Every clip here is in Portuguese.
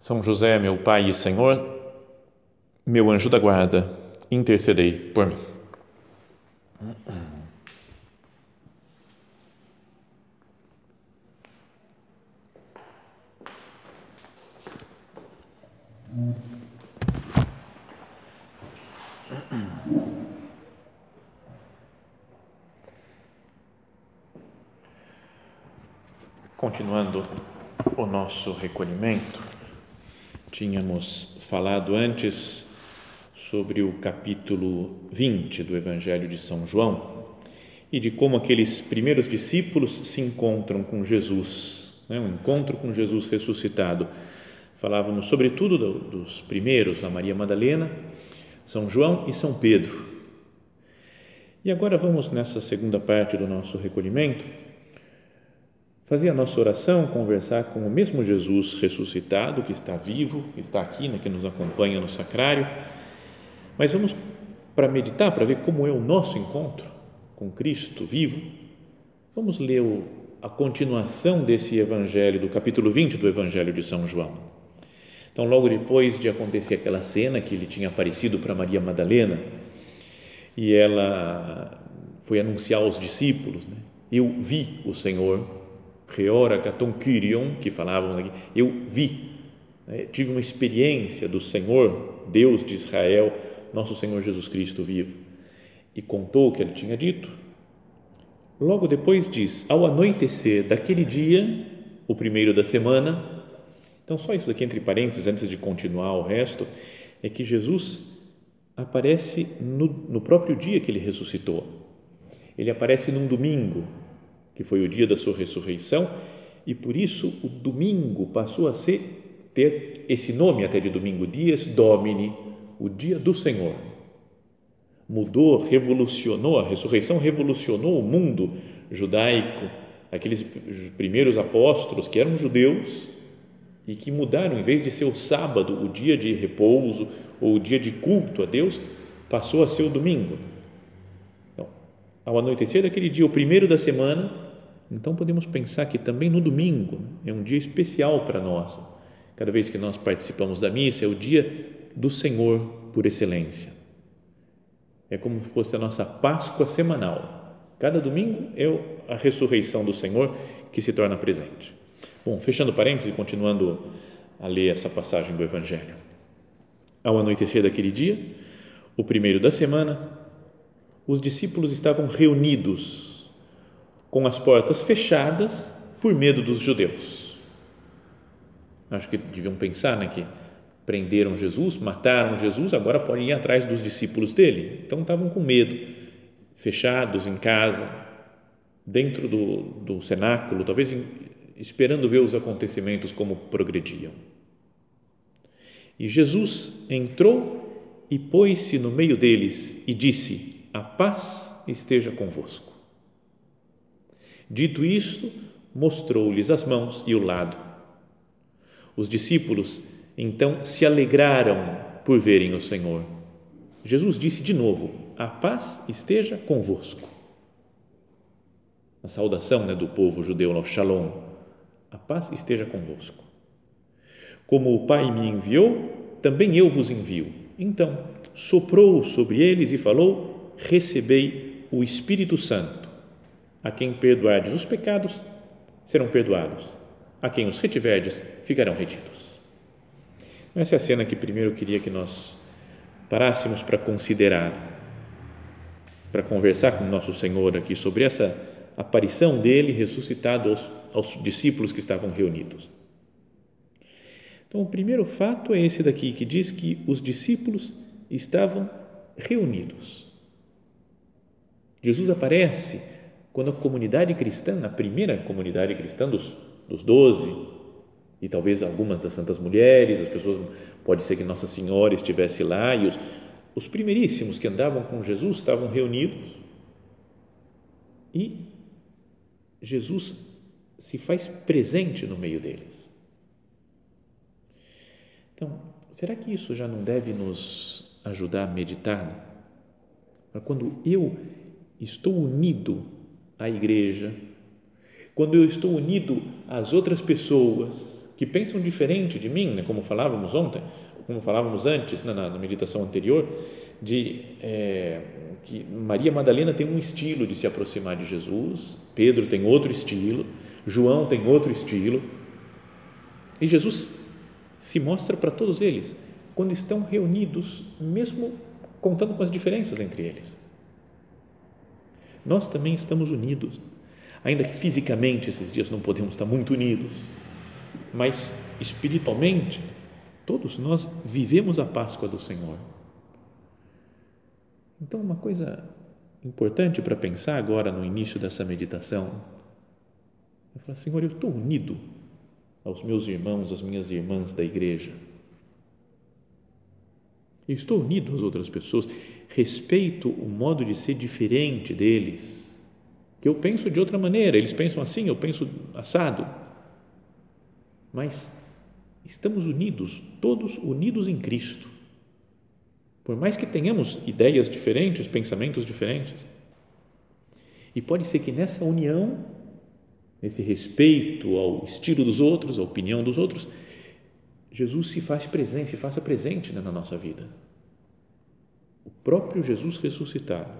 São José, meu Pai e Senhor, meu anjo da guarda, intercedei por mim. Continuando o nosso recolhimento, tínhamos falado antes sobre o capítulo 20 do Evangelho de São João e de como aqueles primeiros discípulos se encontram com Jesus, né? um encontro com Jesus ressuscitado. Falávamos sobretudo dos primeiros, a Maria Madalena, São João e São Pedro. E agora vamos nessa segunda parte do nosso recolhimento fazer a nossa oração, conversar com o mesmo Jesus ressuscitado, que está vivo, que está aqui, né, que nos acompanha no sacrário. Mas vamos para meditar, para ver como é o nosso encontro com Cristo vivo. Vamos ler o, a continuação desse evangelho, do capítulo 20 do Evangelho de São João. Então, logo depois de acontecer aquela cena que ele tinha aparecido para Maria Madalena e ela foi anunciar aos discípulos, né? Eu vi o Senhor Reora Kyrion, que falávamos aqui, eu vi, né, tive uma experiência do Senhor, Deus de Israel, nosso Senhor Jesus Cristo vivo, e contou o que ele tinha dito. Logo depois diz: ao anoitecer daquele dia, o primeiro da semana, então só isso aqui entre parênteses, antes de continuar o resto, é que Jesus aparece no, no próprio dia que ele ressuscitou. Ele aparece num domingo, que foi o dia da sua ressurreição, e por isso o domingo passou a ser ter esse nome até de domingo, Dias Domini, o dia do Senhor. Mudou, revolucionou, a ressurreição revolucionou o mundo judaico, aqueles primeiros apóstolos que eram judeus e que mudaram, em vez de ser o sábado, o dia de repouso ou o dia de culto a Deus, passou a ser o domingo. Então, ao anoitecer daquele dia, o primeiro da semana, então podemos pensar que também no domingo é um dia especial para nós. Cada vez que nós participamos da missa, é o dia do Senhor por excelência. É como se fosse a nossa Páscoa semanal. Cada domingo é a ressurreição do Senhor que se torna presente. Bom, fechando parênteses e continuando a ler essa passagem do Evangelho. Ao anoitecer daquele dia, o primeiro da semana, os discípulos estavam reunidos com as portas fechadas por medo dos judeus. Acho que deviam pensar né, que prenderam Jesus, mataram Jesus, agora podem ir atrás dos discípulos dele. Então estavam com medo, fechados em casa, dentro do, do cenáculo, talvez esperando ver os acontecimentos como progrediam. E Jesus entrou e pôs-se no meio deles e disse: A paz esteja convosco. Dito isto, mostrou-lhes as mãos e o lado. Os discípulos então se alegraram por verem o Senhor. Jesus disse de novo: A paz esteja convosco. A saudação né, do povo judeu, no Shalom. A paz esteja convosco. Como o Pai me enviou, também eu vos envio. Então, soprou sobre eles e falou: Recebei o Espírito Santo. A quem perdoardes os pecados, serão perdoados. A quem os retiverdes, ficarão retidos. Essa é a cena que primeiro eu queria que nós parássemos para considerar, para conversar com nosso Senhor aqui sobre essa aparição dele ressuscitado aos, aos discípulos que estavam reunidos. Então, o primeiro fato é esse daqui, que diz que os discípulos estavam reunidos. Jesus aparece quando a comunidade cristã, a primeira comunidade cristã dos, dos doze, E talvez algumas das santas mulheres, as pessoas, pode ser que Nossa Senhora estivesse lá e os, os primeiríssimos que andavam com Jesus estavam reunidos e Jesus se faz presente no meio deles. Então, será que isso já não deve nos ajudar a meditar? Quando eu estou unido à igreja, quando eu estou unido às outras pessoas que pensam diferente de mim, né, como falávamos ontem, como falávamos antes né, na, na meditação anterior, de é, que Maria Madalena tem um estilo de se aproximar de Jesus, Pedro tem outro estilo, João tem outro estilo, e Jesus se mostra para todos eles quando estão reunidos, mesmo contando com as diferenças entre eles. Nós também estamos unidos, ainda que fisicamente esses dias não podemos estar muito unidos, mas espiritualmente, todos nós vivemos a Páscoa do Senhor. Então, uma coisa importante para pensar agora no início dessa meditação é falar: Senhor, eu estou unido aos meus irmãos, às minhas irmãs da igreja. Eu estou unido às outras pessoas, respeito o modo de ser diferente deles, que eu penso de outra maneira, eles pensam assim, eu penso assado. Mas estamos unidos, todos unidos em Cristo. Por mais que tenhamos ideias diferentes, pensamentos diferentes. E pode ser que nessa união, nesse respeito ao estilo dos outros, à opinião dos outros, Jesus se faz presente, se faça presente na nossa vida. O próprio Jesus ressuscitado,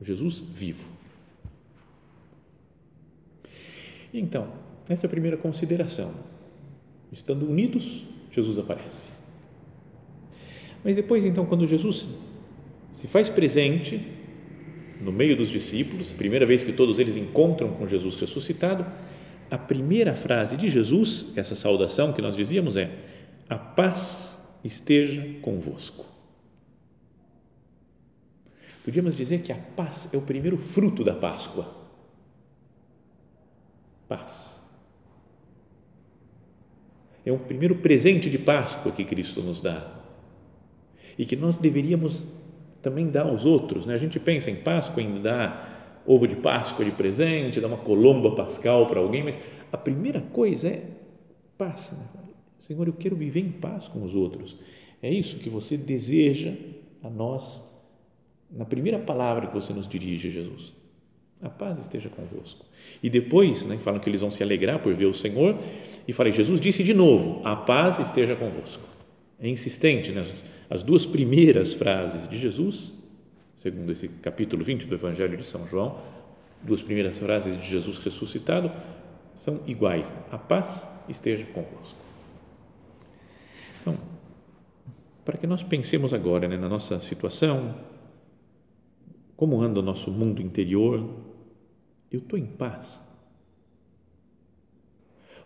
Jesus vivo. Então, essa é a primeira consideração. Estando unidos, Jesus aparece. Mas depois, então, quando Jesus se faz presente no meio dos discípulos, primeira vez que todos eles encontram com Jesus ressuscitado, a primeira frase de Jesus, essa saudação que nós dizíamos é: A paz esteja convosco. Podíamos dizer que a paz é o primeiro fruto da Páscoa. Paz. É o primeiro presente de Páscoa que Cristo nos dá e que nós deveríamos também dar aos outros. Né? A gente pensa em Páscoa, em dar ovo de Páscoa de presente, dar uma colomba pascal para alguém, mas a primeira coisa é paz. Né? Senhor, eu quero viver em paz com os outros. É isso que você deseja a nós na primeira palavra que você nos dirige, Jesus. A paz esteja convosco. E depois, né, falam que eles vão se alegrar por ver o Senhor, e falei, Jesus disse de novo: a paz esteja convosco. É insistente, né? As duas primeiras frases de Jesus, segundo esse capítulo 20 do Evangelho de São João, duas primeiras frases de Jesus ressuscitado, são iguais. A paz esteja convosco. Então, para que nós pensemos agora né, na nossa situação, como anda o nosso mundo interior, eu estou em paz?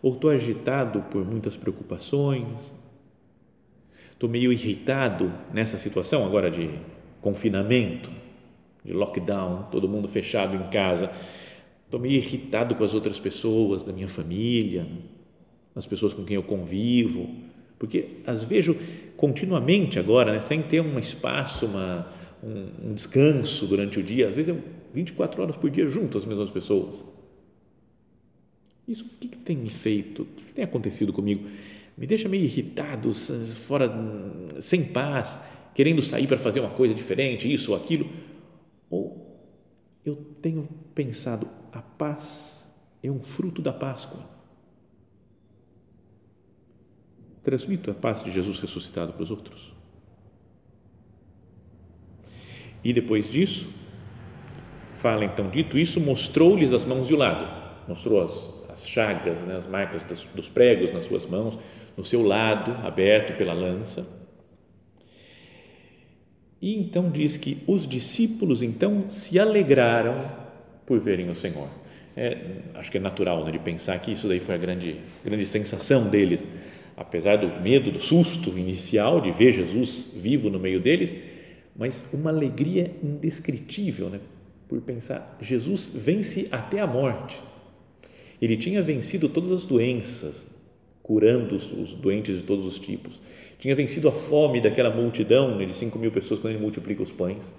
Ou estou agitado por muitas preocupações, estou meio irritado nessa situação agora de confinamento, de lockdown, todo mundo fechado em casa. Estou meio irritado com as outras pessoas da minha família, as pessoas com quem eu convivo, porque as vejo continuamente agora, né, sem ter um espaço, uma, um, um, descanso durante o dia. Às vezes é 24 horas por dia junto às mesmas pessoas. Isso o que, que tem me feito? O que, que tem acontecido comigo? me deixa meio irritado, fora, sem paz, querendo sair para fazer uma coisa diferente, isso ou aquilo. Ou eu tenho pensado, a paz é um fruto da Páscoa. Transmito a paz de Jesus ressuscitado para os outros. E depois disso, fala então, dito isso, mostrou-lhes as mãos e o lado, mostrou as, as chagas, né, as marcas dos, dos pregos nas suas mãos, no seu lado, aberto pela lança. E então diz que os discípulos então se alegraram por verem o Senhor. É, acho que é natural né, de pensar que isso daí foi a grande, grande sensação deles, apesar do medo, do susto inicial de ver Jesus vivo no meio deles, mas uma alegria indescritível, né, por pensar Jesus vence até a morte. Ele tinha vencido todas as doenças, curando os, doentes de todos os tipos. Tinha vencido a fome daquela multidão né, de 5 mil pessoas quando ele multiplica os pães.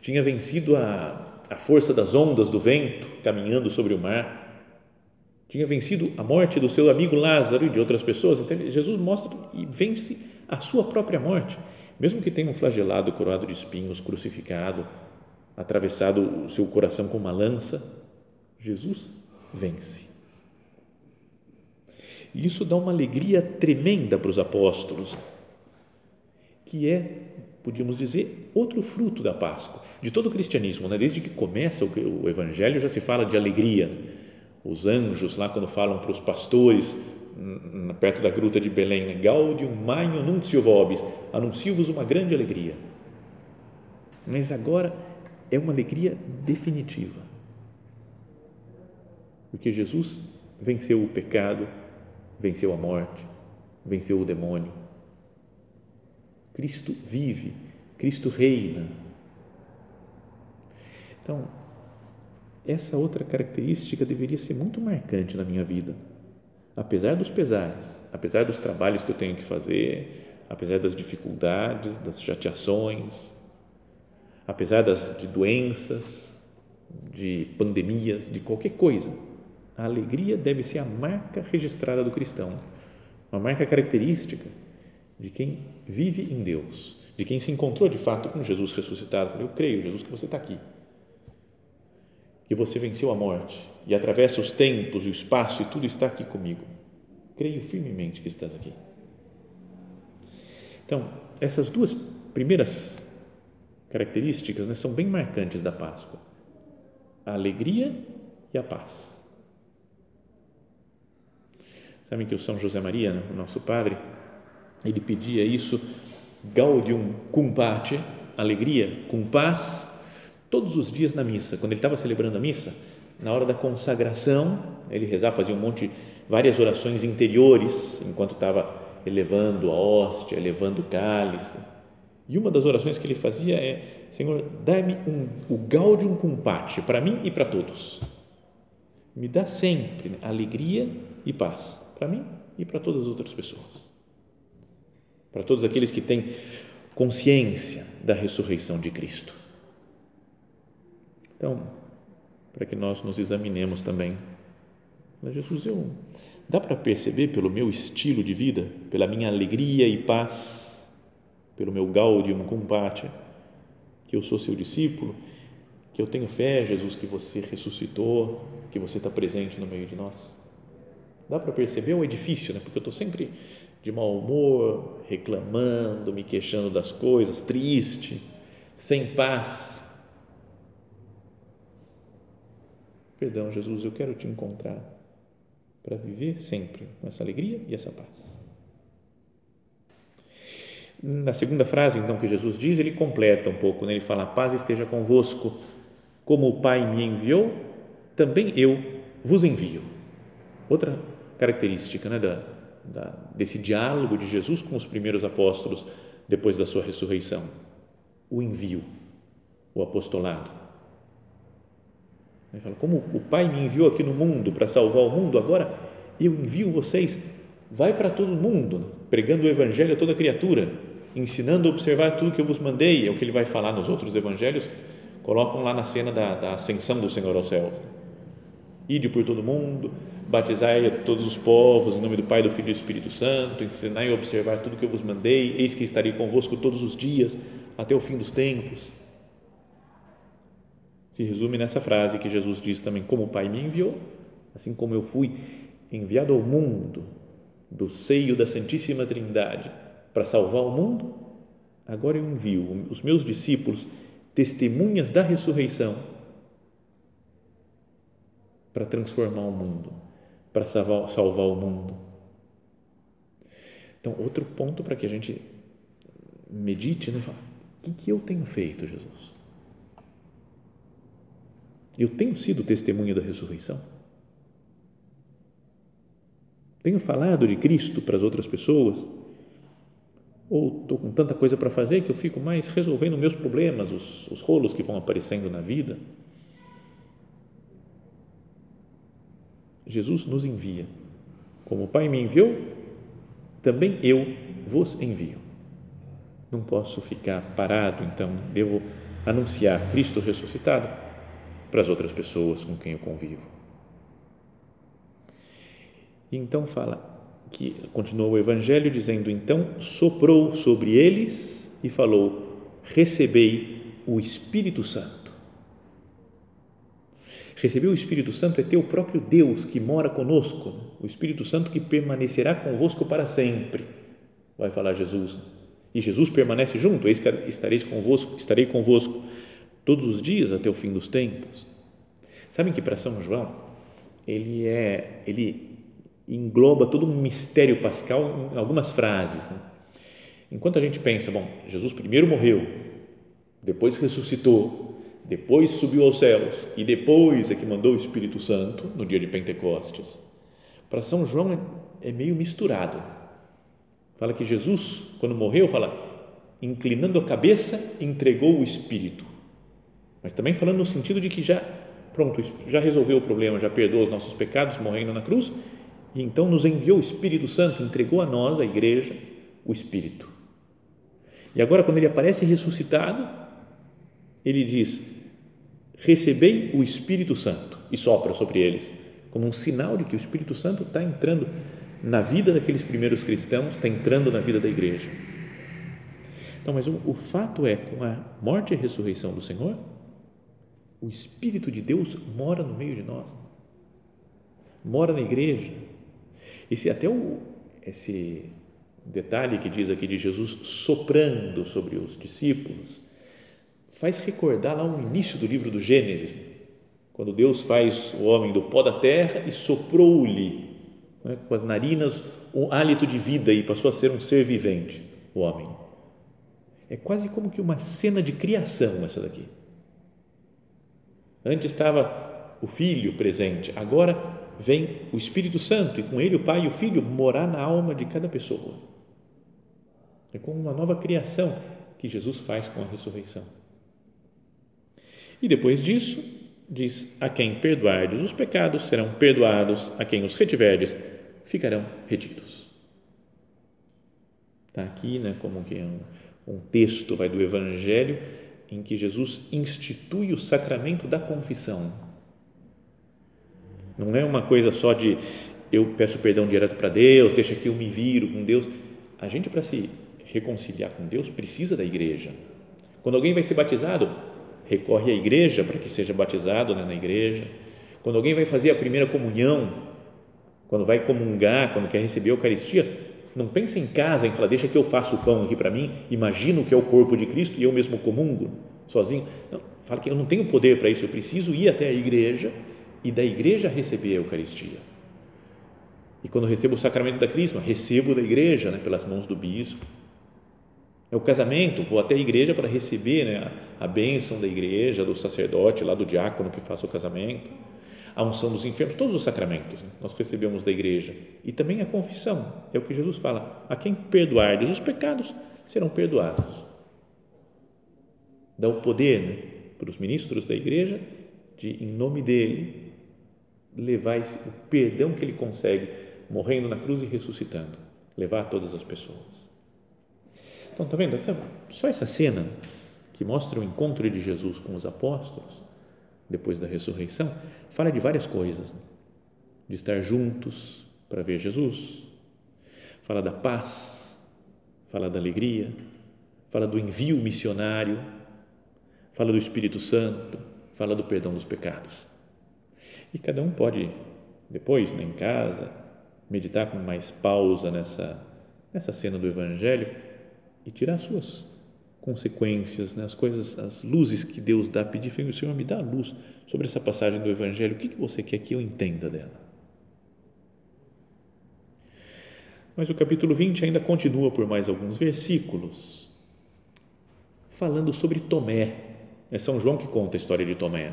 Tinha vencido a, a força das ondas do vento caminhando sobre o mar. Tinha vencido a morte do seu amigo Lázaro e de outras pessoas. Então, Jesus mostra e vence a sua própria morte. Mesmo que tenha um flagelado coroado de espinhos, crucificado, atravessado o seu coração com uma lança, Jesus vence. E isso dá uma alegria tremenda para os apóstolos, que é, podíamos dizer, outro fruto da Páscoa, de todo o cristianismo. Né? Desde que começa o Evangelho já se fala de alegria. Os anjos, lá quando falam para os pastores, perto da gruta de Belém, né? Gaudium magnum nuncio vobis, anuncio-vos uma grande alegria. Mas agora é uma alegria definitiva. Porque Jesus venceu o pecado, venceu a morte, venceu o demônio. Cristo vive, Cristo reina. Então, essa outra característica deveria ser muito marcante na minha vida. Apesar dos pesares, apesar dos trabalhos que eu tenho que fazer, apesar das dificuldades, das chateações, apesar das de doenças, de pandemias, de qualquer coisa, a alegria deve ser a marca registrada do cristão, uma marca característica de quem vive em Deus, de quem se encontrou de fato com Jesus ressuscitado. Eu creio, Jesus, que você está aqui, que você venceu a morte e atravessa os tempos o espaço e tudo está aqui comigo. Creio firmemente que estás aqui. Então, essas duas primeiras características né, são bem marcantes da Páscoa: a alegria e a paz. Sabem que o São José Maria, o nosso padre, ele pedia isso, gaudium cum pace, alegria, com paz, todos os dias na missa. Quando ele estava celebrando a missa, na hora da consagração, ele rezava, fazia um monte, várias orações interiores, enquanto estava elevando a hóstia, elevando o cálice. E uma das orações que ele fazia é: Senhor, dá-me um, o gaudium cum pace para mim e para todos. Me dá sempre alegria e paz para mim e para todas as outras pessoas. Para todos aqueles que têm consciência da ressurreição de Cristo. Então, para que nós nos examinemos também. Mas Jesus, eu dá para perceber pelo meu estilo de vida, pela minha alegria e paz, pelo meu gaudium cum que eu sou seu discípulo, que eu tenho fé, Jesus, que você ressuscitou, que você está presente no meio de nós. Dá para perceber o edifício, né? porque eu estou sempre de mau humor, reclamando, me queixando das coisas, triste, sem paz. Perdão, Jesus, eu quero te encontrar para viver sempre com essa alegria e essa paz. Na segunda frase, então, que Jesus diz, ele completa um pouco, né? ele fala: A paz esteja convosco, como o Pai me enviou, também eu vos envio. Outra característica né, da, da, desse diálogo de Jesus com os primeiros apóstolos depois da sua ressurreição: o envio, o apostolado. Ele fala: Como o Pai me enviou aqui no mundo para salvar o mundo, agora eu envio vocês, vai para todo mundo, pregando o Evangelho a toda criatura, ensinando a observar tudo que eu vos mandei, é o que ele vai falar nos outros evangelhos, colocam lá na cena da, da ascensão do Senhor ao céu. Ide por todo mundo, batizai a todos os povos em nome do Pai, do Filho e do Espírito Santo, ensinai a observar tudo que eu vos mandei, eis que estarei convosco todos os dias até o fim dos tempos. Se resume nessa frase que Jesus diz também: Como o Pai me enviou, assim como eu fui enviado ao mundo do seio da Santíssima Trindade para salvar o mundo, agora eu envio os meus discípulos, testemunhas da ressurreição, para transformar o mundo para salvar, salvar o mundo. Então, outro ponto para que a gente medite, né? O que, que eu tenho feito, Jesus? Eu tenho sido testemunha da ressurreição? Tenho falado de Cristo para as outras pessoas? Ou estou com tanta coisa para fazer que eu fico mais resolvendo meus problemas, os, os rolos que vão aparecendo na vida? Jesus nos envia. Como o Pai me enviou, também eu vos envio. Não posso ficar parado, então devo anunciar Cristo ressuscitado para as outras pessoas com quem eu convivo. Então fala que continuou o evangelho dizendo então soprou sobre eles e falou: recebei o Espírito Santo. Receber o Espírito Santo é ter o próprio Deus que mora conosco, o Espírito Santo que permanecerá convosco para sempre. Vai falar Jesus. E Jesus permanece junto, eis que estareis convosco, estarei convosco todos os dias até o fim dos tempos. Sabem que para São João, ele é, ele engloba todo um mistério pascal em algumas frases. Né? Enquanto a gente pensa, bom, Jesus primeiro morreu, depois ressuscitou, depois subiu aos céus e depois é que mandou o Espírito Santo no dia de Pentecostes. Para São João é, é meio misturado. Fala que Jesus, quando morreu, fala, inclinando a cabeça, entregou o Espírito. Mas também falando no sentido de que já, pronto, já resolveu o problema, já perdoou os nossos pecados morrendo na cruz e então nos enviou o Espírito Santo, entregou a nós, a igreja, o Espírito. E agora, quando ele aparece ressuscitado, ele diz: Recebei o Espírito Santo e sopra sobre eles, como um sinal de que o Espírito Santo está entrando na vida daqueles primeiros cristãos, está entrando na vida da igreja. Então, mas o, o fato é, com a morte e a ressurreição do Senhor, o Espírito de Deus mora no meio de nós, mora na igreja esse até o, esse detalhe que diz aqui de Jesus soprando sobre os discípulos faz recordar lá o início do livro do Gênesis, quando Deus faz o homem do pó da terra e soprou-lhe né, com as narinas um hálito de vida e passou a ser um ser vivente, o homem. É quase como que uma cena de criação essa daqui. Antes estava o filho presente, agora vem o Espírito Santo e com ele o Pai e o Filho morar na alma de cada pessoa. É como uma nova criação que Jesus faz com a ressurreição. E depois disso, diz: A quem perdoardes os pecados serão perdoados, a quem os retiverdes ficarão retidos. Está aqui, né, como que é um, um texto vai do Evangelho em que Jesus institui o sacramento da confissão não é uma coisa só de eu peço perdão direto para Deus, deixa que eu me viro com Deus. A gente, para se reconciliar com Deus, precisa da igreja. Quando alguém vai ser batizado, recorre à igreja para que seja batizado né, na igreja. Quando alguém vai fazer a primeira comunhão, quando vai comungar, quando quer receber a Eucaristia, não pensa em casa, em falar, deixa que eu faço o pão aqui para mim, imagino que é o corpo de Cristo e eu mesmo comungo sozinho. Não, fala que eu não tenho poder para isso, eu preciso ir até a igreja e da igreja receber a Eucaristia. E quando recebo o sacramento da Crisma, recebo da igreja, né, pelas mãos do bispo. É o casamento, vou até a igreja para receber né, a, bênção da igreja, do sacerdote, lá do diácono que faça o casamento. A unção dos enfermos, todos os sacramentos né, nós recebemos da igreja. E também a confissão, é o que Jesus fala: a quem perdoardes os pecados serão perdoados. Dá o poder né, para os ministros da igreja de, em nome dele, levar esse, o perdão que ele consegue morrendo na cruz e ressuscitando, levar a todas as pessoas. Então, tá vendo? Essa, só essa cena que mostra o encontro de Jesus com os apóstolos depois da ressurreição, fala de várias coisas, né? de estar juntos para ver Jesus, fala da paz, fala da alegria, fala do envio missionário, fala do Espírito Santo, fala do perdão dos pecados. E cada um pode, depois, né, em casa, meditar com mais pausa nessa, nessa cena do Evangelho e tirar suas consequências, né, as coisas, as luzes que Deus dá, pedir, Senhor, me dá a luz sobre essa passagem do Evangelho, o que, que você quer que eu entenda dela? Mas o capítulo 20 ainda continua por mais alguns versículos, falando sobre Tomé. É São João que conta a história de Tomé.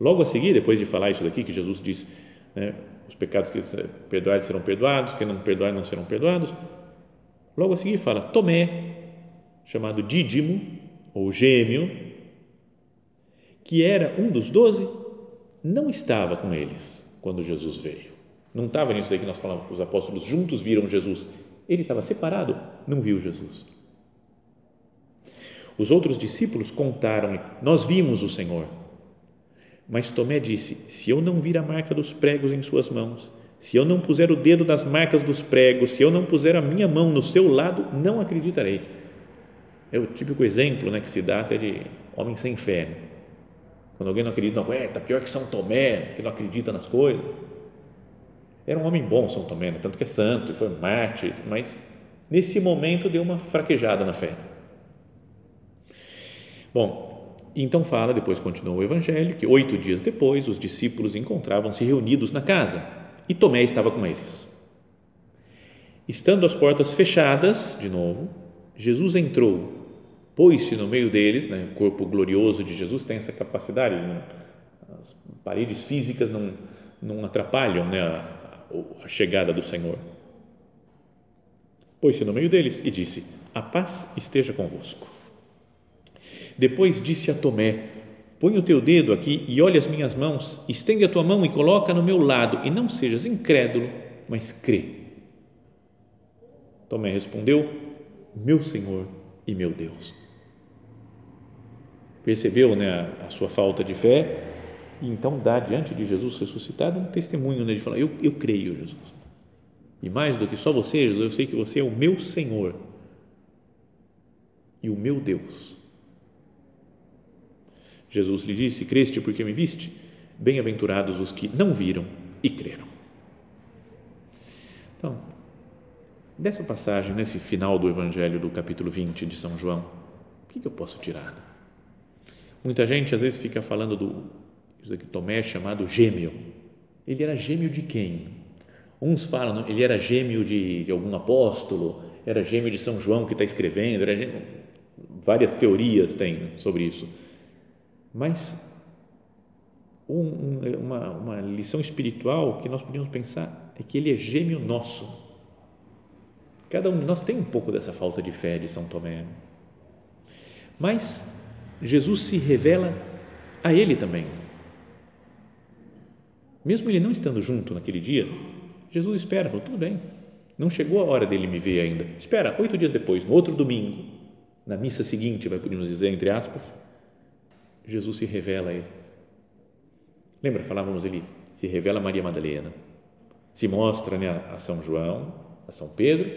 Logo a seguir, depois de falar isso daqui, que Jesus diz, né, os pecados que perdoados serão perdoados, que não perdoarem não serão perdoados, logo a seguir fala, Tomé, chamado Dídimo, ou gêmeo, que era um dos doze, não estava com eles quando Jesus veio. Não estava nisso daí que nós falamos, os apóstolos juntos viram Jesus Ele estava separado, não viu Jesus. Os outros discípulos contaram-lhe: Nós vimos o Senhor. Mas Tomé disse: Se eu não vir a marca dos pregos em suas mãos, se eu não puser o dedo nas marcas dos pregos, se eu não puser a minha mão no seu lado, não acreditarei. É o típico exemplo né, que se dá até de homem sem fé. Quando alguém não acredita, não aguenta, pior que São Tomé, que não acredita nas coisas. Era um homem bom, São Tomé, né? tanto que é santo foi mártir, mas nesse momento deu uma fraquejada na fé. Bom, então fala, depois continua o evangelho, que oito dias depois os discípulos encontravam-se reunidos na casa e Tomé estava com eles. Estando as portas fechadas, de novo, Jesus entrou, pôs-se no meio deles, né? o corpo glorioso de Jesus tem essa capacidade, né? as paredes físicas não, não atrapalham né? a, a chegada do Senhor. Pôs-se no meio deles e disse: A paz esteja convosco. Depois disse a Tomé: Põe o teu dedo aqui e olha as minhas mãos, estende a tua mão e coloca no meu lado, e não sejas incrédulo, mas crê. Tomé respondeu: Meu Senhor e meu Deus. Percebeu né, a, sua falta de fé e então dá diante de Jesus ressuscitado um testemunho né, de falar: eu, eu creio, Jesus. E mais do que só você, Jesus, eu sei que você é o meu Senhor e o meu Deus. Jesus lhe disse: Creste porque me viste? Bem-aventurados os que não viram e creram. Então, dessa passagem, nesse final do Evangelho do capítulo 20 de São João, o que, que eu posso tirar? Muita gente às vezes fica falando do isso aqui Tomé é chamado gêmeo. Ele era gêmeo de quem? Uns falam, ele era gêmeo de, de algum apóstolo, era gêmeo de São João que está escrevendo, era gêmeo, várias teorias tem sobre isso. Mas um, uma, uma lição espiritual que nós podemos pensar é que ele é gêmeo nosso. Cada um de nós tem um pouco dessa falta de fé de São Tomé. Mas Jesus se revela a ele também mesmo ele não estando junto naquele dia, Jesus espera, falou, tudo bem, não chegou a hora dele me ver ainda. Espera, oito dias depois, no outro domingo, na missa seguinte, vai podemos dizer, entre aspas, Jesus se revela a ele. Lembra, falávamos ele se revela a Maria Madalena, se mostra né, a São João, a São Pedro,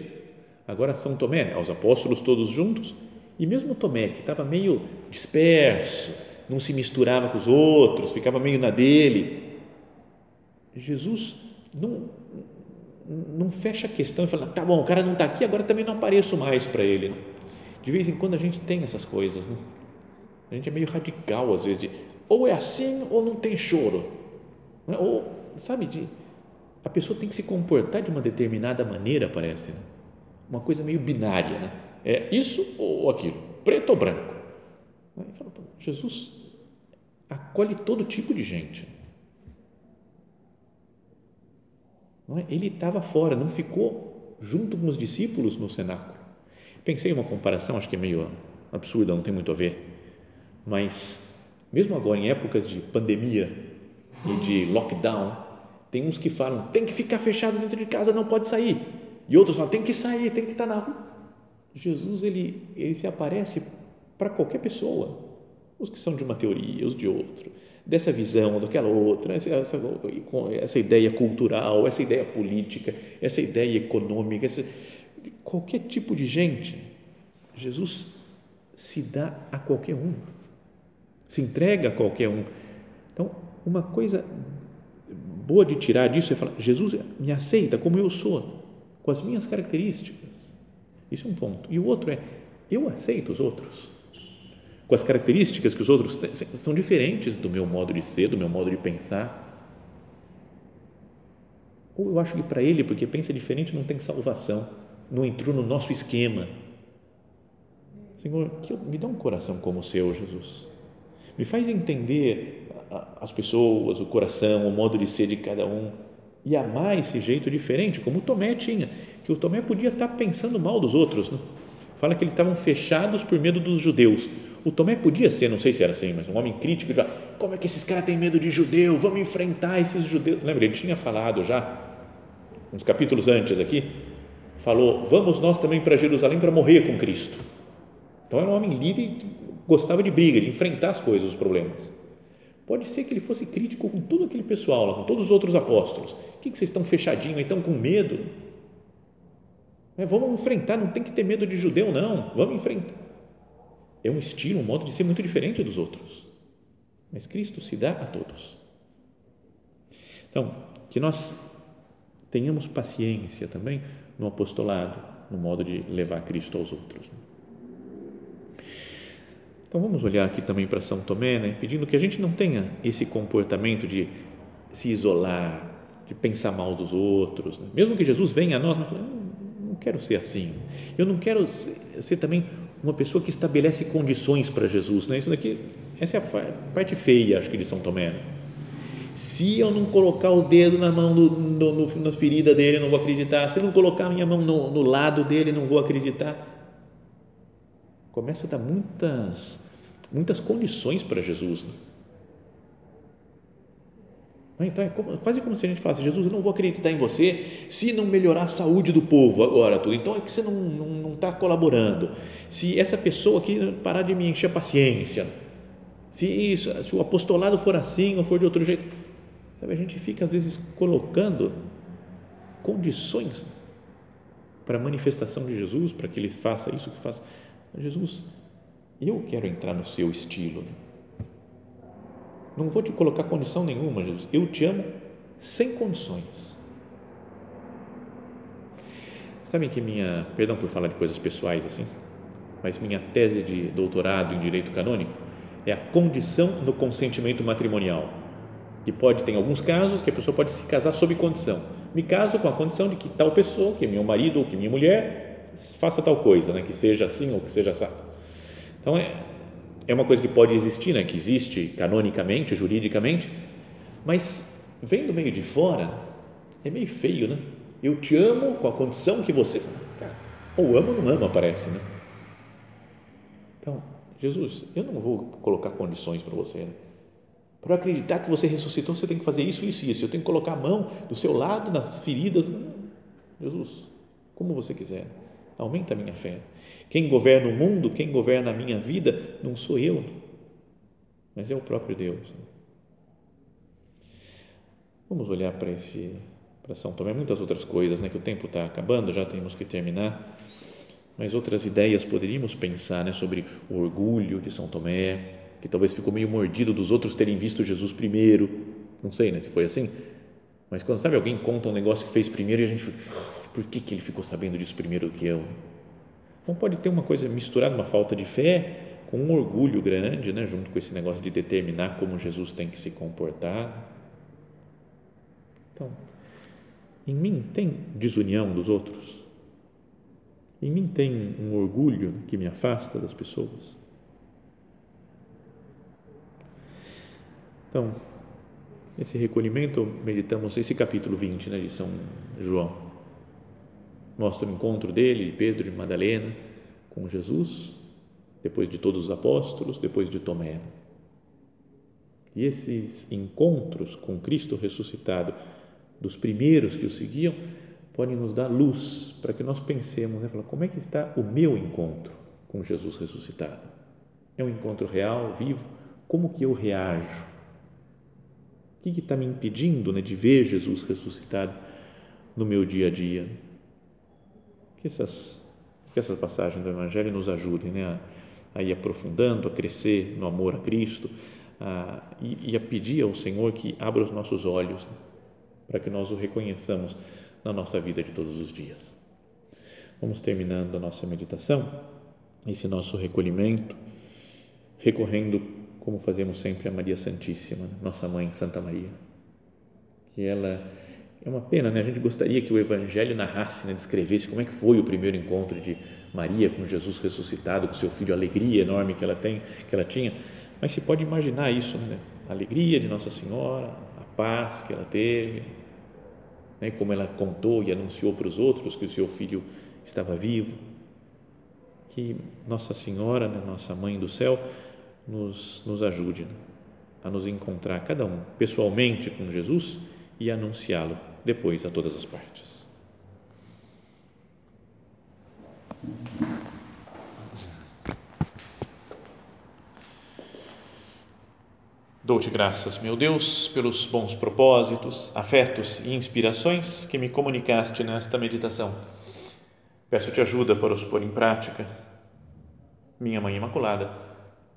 agora a São Tomé, né, aos apóstolos todos juntos, e mesmo Tomé, que estava meio disperso, não se misturava com os outros, ficava meio na dele, Jesus não, não fecha a questão e fala, tá bom, o cara não está aqui, agora também não apareço mais para ele. De vez em quando a gente tem essas coisas, né? A gente é meio radical às vezes, de ou é assim ou não tem choro. Né? Ou, sabe, de, a pessoa tem que se comportar de uma determinada maneira, parece. Né? Uma coisa meio binária, né? É isso ou aquilo, preto ou branco. Jesus acolhe todo tipo de gente Não é? Ele estava fora, não ficou junto com os discípulos no cenáculo. Pensei em uma comparação, acho que é meio absurda, não tem muito a ver, mas mesmo agora em épocas de pandemia e de lockdown, tem uns que falam tem que ficar fechado dentro de casa, não pode sair, e outros falam tem que sair, tem que estar na rua. Jesus ele ele se aparece para qualquer pessoa, os que são de uma teoria, os de outra dessa visão, daquela outra, essa, essa, ideia cultural, essa ideia política, essa ideia econômica, essa, qualquer tipo de gente, Jesus se dá a qualquer um, se entrega a qualquer um. Então, uma coisa boa de tirar disso é falar: Jesus me aceita como eu sou, com as minhas características. Isso é um ponto. E o outro é: eu aceito os outros com as características que os outros têm, são diferentes do meu modo de ser, do meu modo de pensar. Ou eu acho que para ele, porque pensa diferente, não tem salvação, não entrou no nosso esquema. Senhor, eu, me dá um coração como o seu, Jesus. Me faz entender as pessoas, o coração, o modo de ser de cada um e amar esse jeito diferente, como o Tomé tinha, que o Tomé podia estar pensando mal dos outros. Né? Fala que eles estavam fechados por medo dos judeus. O Tomé podia ser, não sei se era assim, mas um homem crítico, já, como é que esses caras têm medo de judeu? Vamos enfrentar esses judeus. Lembra, ele tinha falado já, uns capítulos antes aqui, falou: Vamos nós também para Jerusalém para morrer com Cristo. Então era um homem líder e gostava de briga, de enfrentar as coisas, os problemas. Pode ser que ele fosse crítico com todo aquele pessoal lá, com todos os outros apóstolos. O que, vocês estão fechadinhos, estão com medo? É, vamos enfrentar, não tem que ter medo de judeu, não. Vamos enfrentar. É um estilo, um modo de ser muito diferente dos outros. Mas Cristo se dá a todos. Então, que nós tenhamos paciência também no apostolado, no modo de levar Cristo aos outros. Então vamos olhar aqui também para São Tomé, né? pedindo que a gente não tenha esse comportamento de se isolar, de pensar mal dos outros. Né? Mesmo que Jesus venha a nós, mas fala, não quero ser assim. Eu não quero ser, ser também uma pessoa que estabelece condições para Jesus. Né? Isso daqui, essa é a parte feia, acho que de São Tomé. Né? Se eu não colocar o dedo na mão, no, no, na ferida dele, eu não vou acreditar. Se eu não colocar a minha mão no, no lado dele, não vou acreditar começa a dar muitas, muitas condições para Jesus. Né? Então é como, quase como se a gente falasse: Jesus, eu não vou acreditar em você se não melhorar a saúde do povo agora. Tudo. Então é que você não está tá colaborando. Se essa pessoa aqui parar de me encher a paciência, se, isso, se o apostolado for assim ou for de outro jeito. Sabe, a gente fica às vezes colocando condições para a manifestação de Jesus, para que ele faça isso que faça. Jesus, eu quero entrar no seu estilo. Não vou te colocar condição nenhuma, Jesus. Eu te amo sem condições. Sabem que minha, perdão por falar de coisas pessoais assim, mas minha tese de doutorado em direito canônico é a condição no consentimento matrimonial. E pode ter alguns casos que a pessoa pode se casar sob condição. Me caso com a condição de que tal pessoa, que é meu marido ou que minha mulher, faça tal coisa, né? que seja assim ou que seja assim. Então, é, é uma coisa que pode existir, né? que existe canonicamente, juridicamente, mas vem do meio de fora, é meio feio, né? Eu te amo com a condição que você. Ou ama ou não ama, parece, né? Então, Jesus, eu não vou colocar condições para você. Né? Para acreditar que você ressuscitou, você tem que fazer isso, isso e isso. Eu tenho que colocar a mão do seu lado nas feridas. Jesus, como você quiser aumenta a minha fé. Quem governa o mundo, quem governa a minha vida, não sou eu, mas é o próprio Deus. Vamos olhar para esse para São Tomé, muitas outras coisas, né, que o tempo está acabando, já temos que terminar, mas outras ideias poderíamos pensar, né, sobre o orgulho de São Tomé, que talvez ficou meio mordido dos outros terem visto Jesus primeiro, não sei, né, se foi assim, mas quando sabe alguém conta um negócio que fez primeiro e a gente por que, que ele ficou sabendo disso primeiro do que eu? Então pode ter uma coisa misturada, uma falta de fé com um orgulho grande, né, junto com esse negócio de determinar como Jesus tem que se comportar. Então, em mim tem desunião dos outros? Em mim tem um orgulho que me afasta das pessoas? Então, esse recolhimento, meditamos esse capítulo 20 né, de São João mostra o encontro dele, Pedro e Madalena, com Jesus, depois de todos os apóstolos, depois de Tomé. E esses encontros com Cristo ressuscitado, dos primeiros que o seguiam, podem nos dar luz para que nós pensemos, né? como é que está o meu encontro com Jesus ressuscitado? É um encontro real, vivo? Como que eu reajo? Que está me impedindo né, de ver Jesus ressuscitado no meu dia a dia? que essas, que essas passagens do Evangelho nos ajudem né, a, a ir aprofundando, a crescer no amor a Cristo a, e, e, a pedir ao Senhor que abra os nossos olhos né, para que nós o reconheçamos na nossa vida de todos os dias. Vamos terminando a nossa meditação, esse nosso recolhimento, recorrendo, como fazemos sempre, a Maria Santíssima, né, nossa mãe Santa Maria, que ela é uma pena, né? A gente gostaria que o Evangelho narrasse, né? descrevesse como é que foi o primeiro encontro de Maria com Jesus ressuscitado, com seu filho, a alegria enorme que ela tem, que ela tinha. Mas se pode imaginar isso, né? A alegria de Nossa Senhora, a paz que ela teve, né? Como ela contou e anunciou para os outros que o seu filho estava vivo. Que Nossa Senhora, né? Nossa Mãe do Céu, nos nos ajude né? a nos encontrar cada um pessoalmente com Jesus e anunciá-lo depois a todas as partes. Dou-te graças, meu Deus, pelos bons propósitos, afetos e inspirações que me comunicaste nesta meditação. Peço-te ajuda para os pôr em prática. Minha Mãe Imaculada,